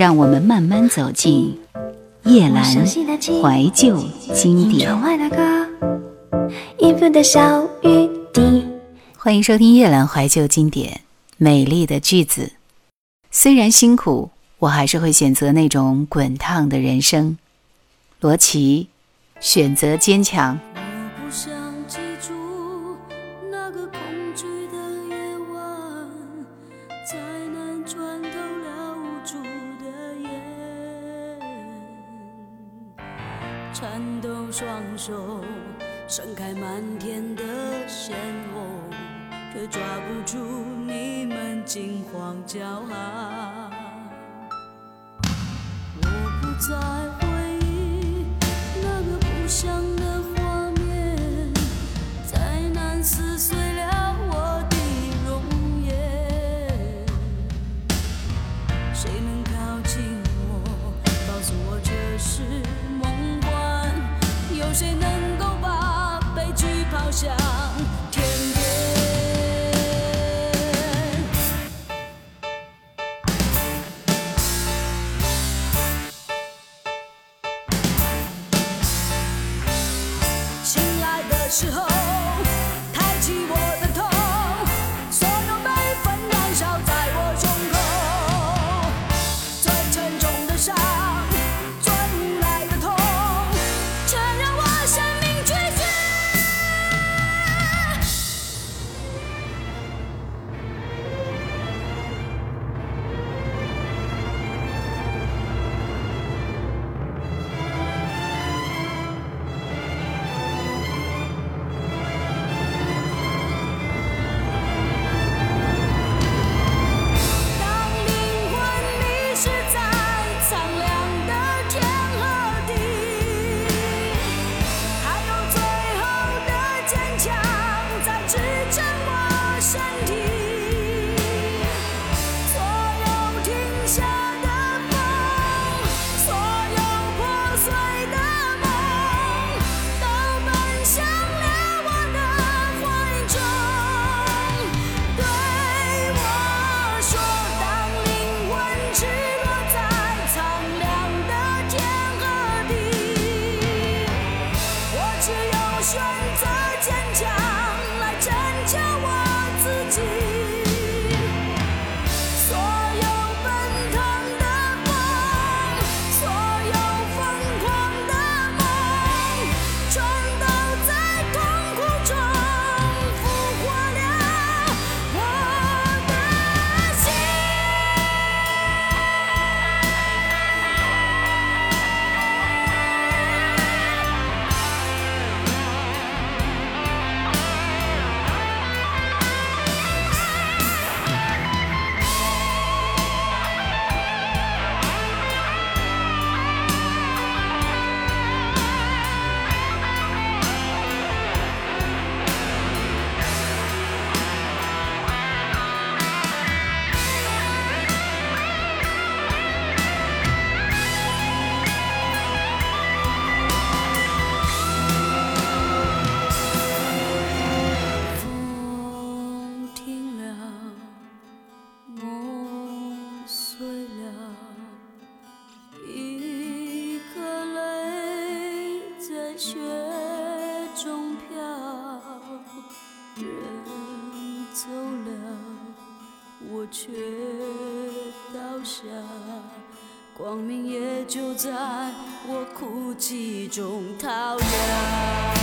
让我们慢慢走进叶阑怀旧经典。欢迎收听叶阑怀旧经典。美丽的句子，虽然辛苦，我还是会选择那种滚烫的人生。罗琦，选择坚强。盛开满天的鲜红，却抓不住你们惊慌骄傲。我不再回忆那个不祥的画面，再难撕碎了我的容颜。谁能靠近我，告诉我这是梦幻？有谁能在我哭泣中逃离。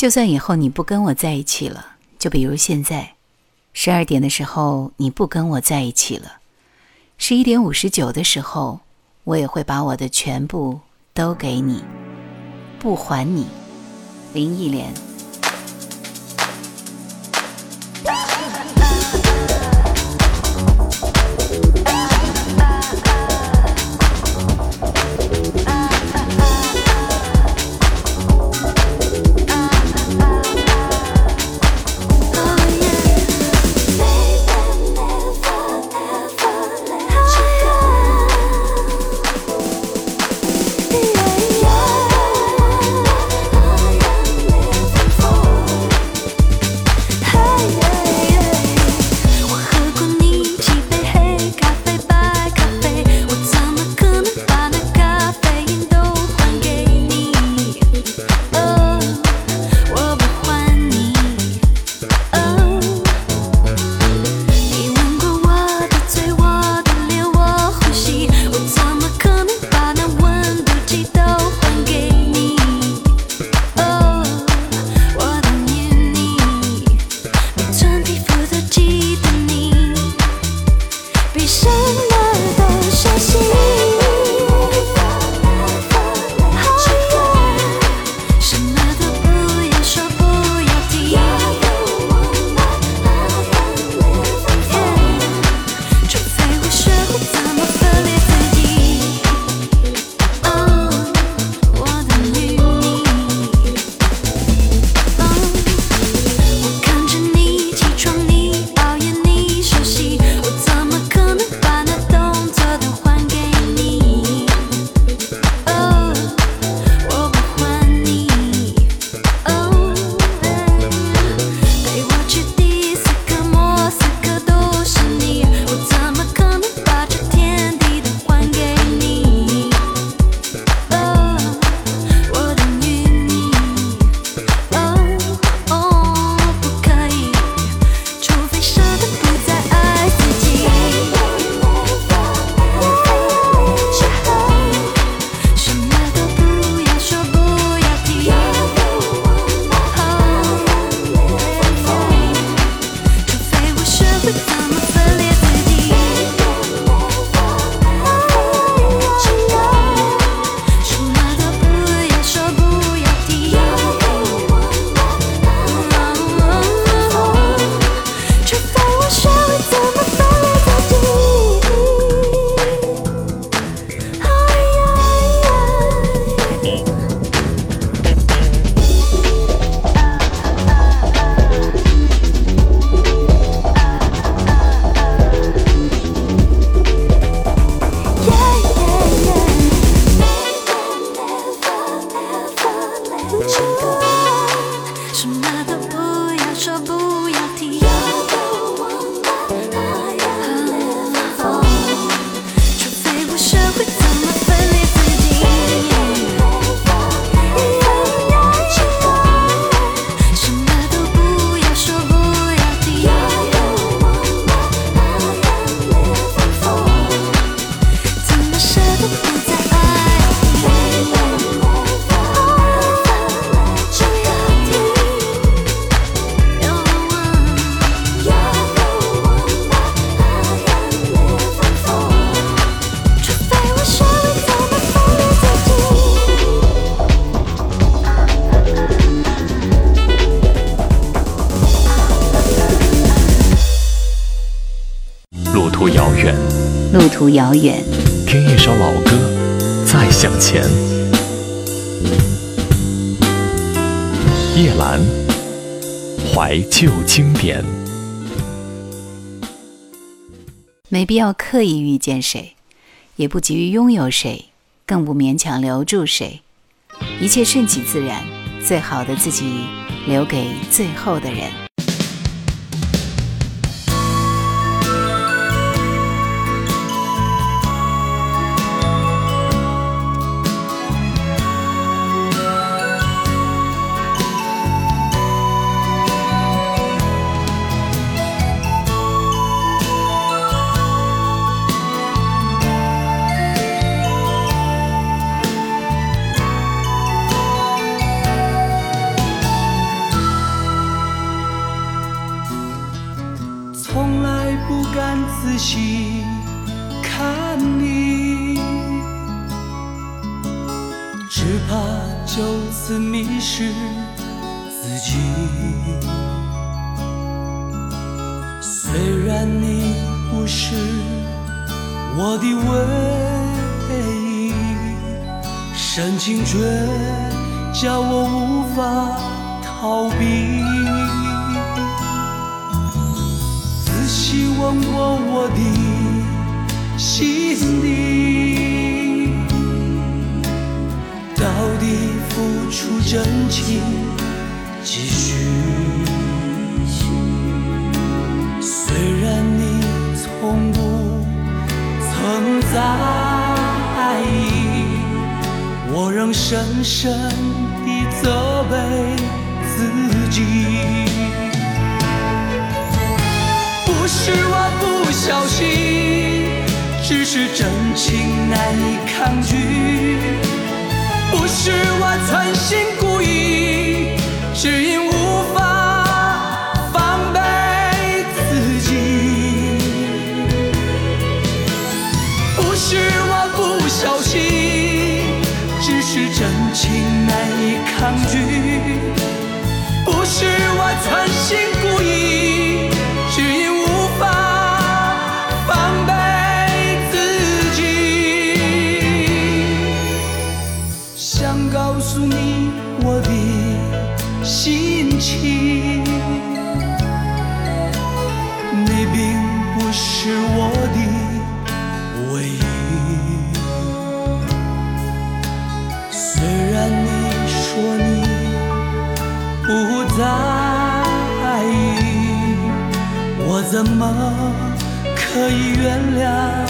就算以后你不跟我在一起了，就比如现在，十二点的时候你不跟我在一起了，十一点五十九的时候，我也会把我的全部都给你，不还你。林忆莲。途遥远，听一首老歌，再向前。叶兰，怀旧经典。没必要刻意遇见谁，也不急于拥有谁，更不勉强留住谁。一切顺其自然，最好的自己留给最后的人。细看你，只怕就此迷失自己。虽然你不是我的唯一，深情却叫我无法逃避。细问过我的心底，到底付出真情几许？虽然你从不曾在意，我仍深深地责备自己。不是我不小心，只是真情难以抗拒。不是我存心故意，只因原谅。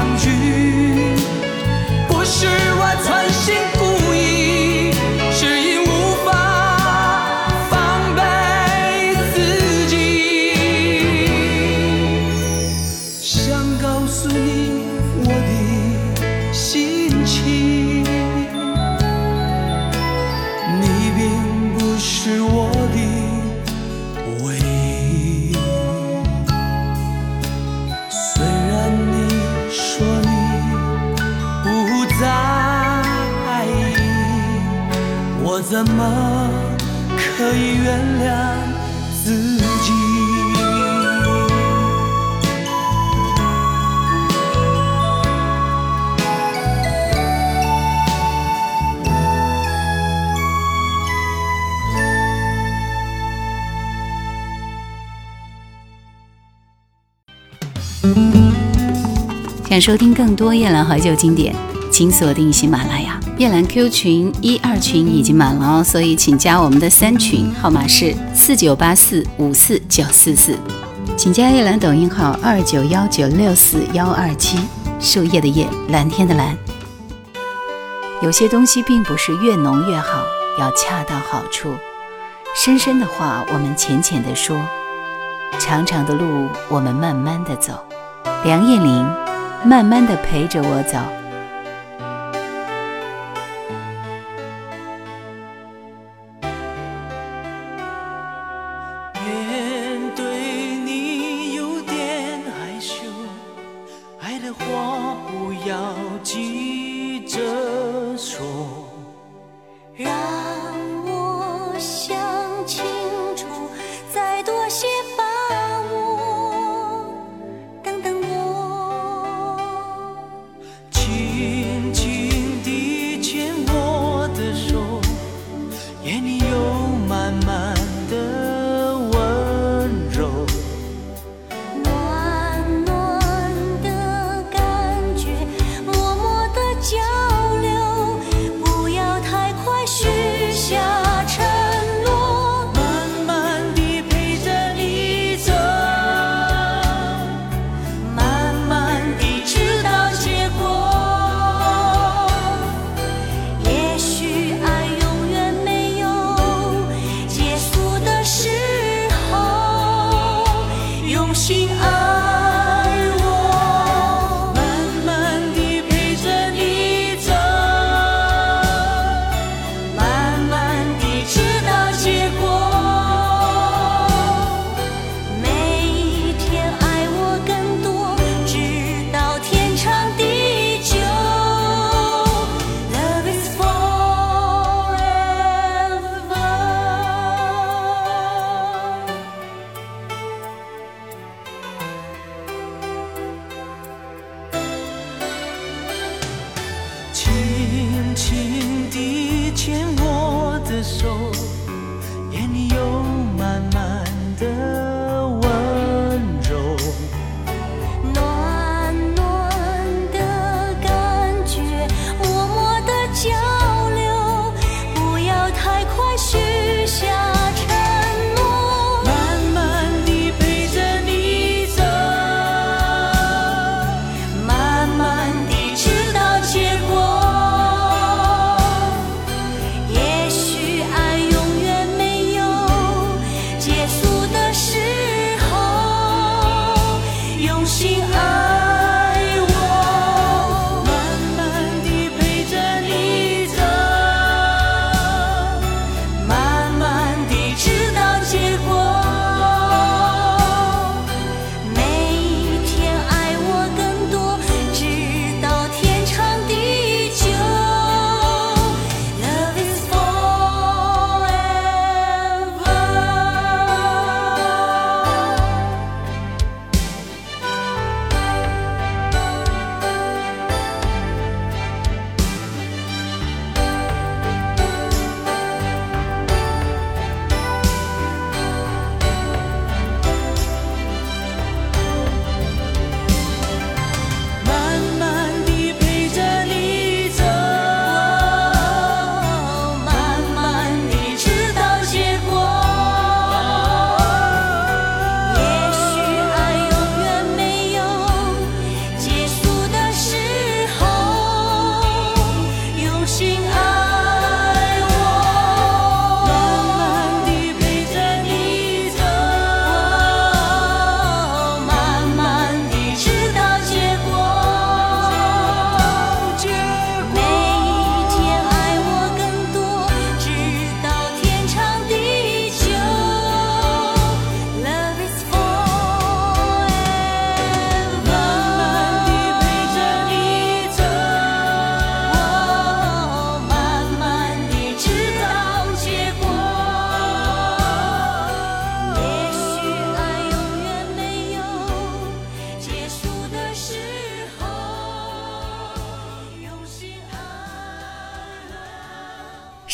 相聚。原谅自己？想收听更多夜兰怀旧经典，请锁定喜马拉雅。夜兰 Q 群一二群已经满了哦，所以请加我们的三群，号码是四九八四五四九四四。请加夜兰抖音号二九幺九六四幺二七，树叶的叶，蓝天的蓝。有些东西并不是越浓越好，要恰到好处。深深的话我们浅浅的说，长长的路我们慢慢的走。梁艳玲，慢慢的陪着我走。慢慢的。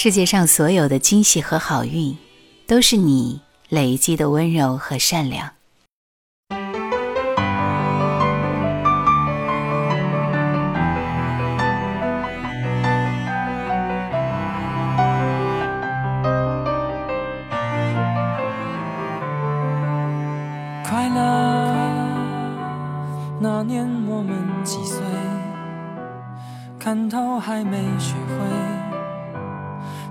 世界上所有的惊喜和好运，都是你累积的温柔和善良。快乐，那年我们几岁？看透还没学会，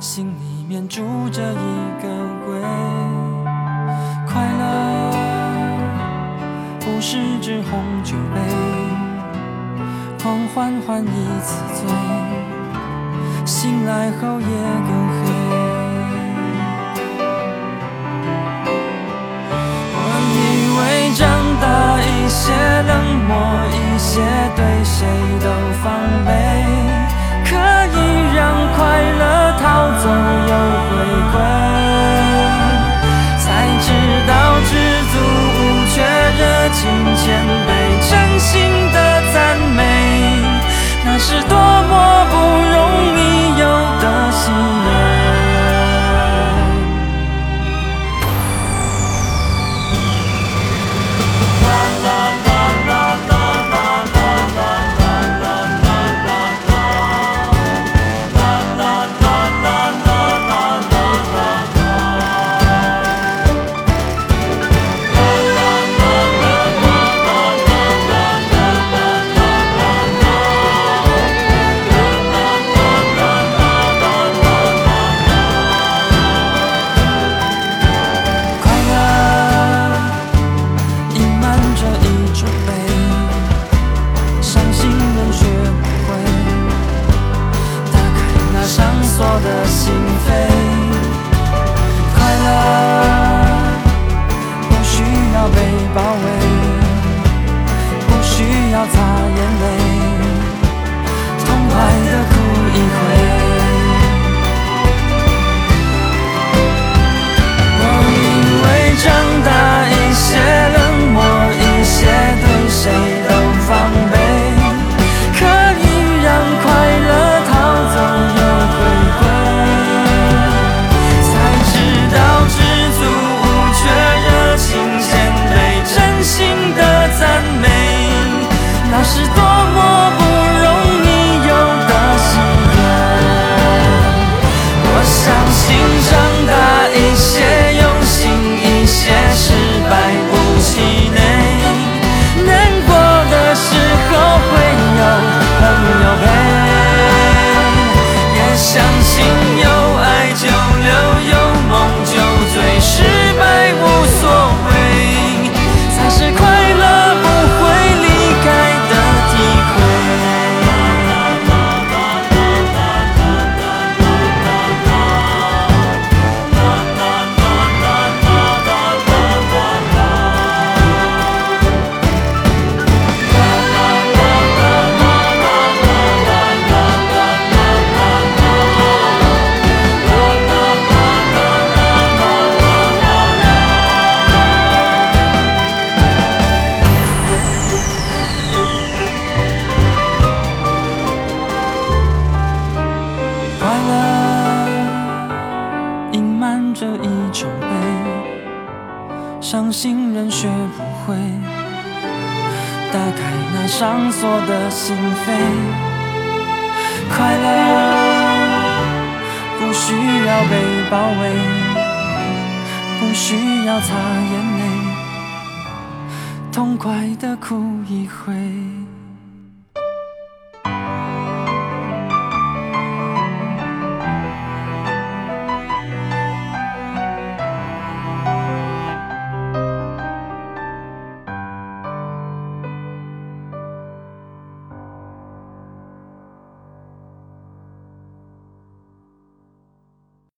心里面住着一个鬼。快乐不是只红酒杯，狂欢换一次醉，醒来后夜更黑。隐瞒着一种悲，伤心人学不会打开那上锁的心扉。快乐不需要被包围，不需要擦眼泪，痛快的哭一回。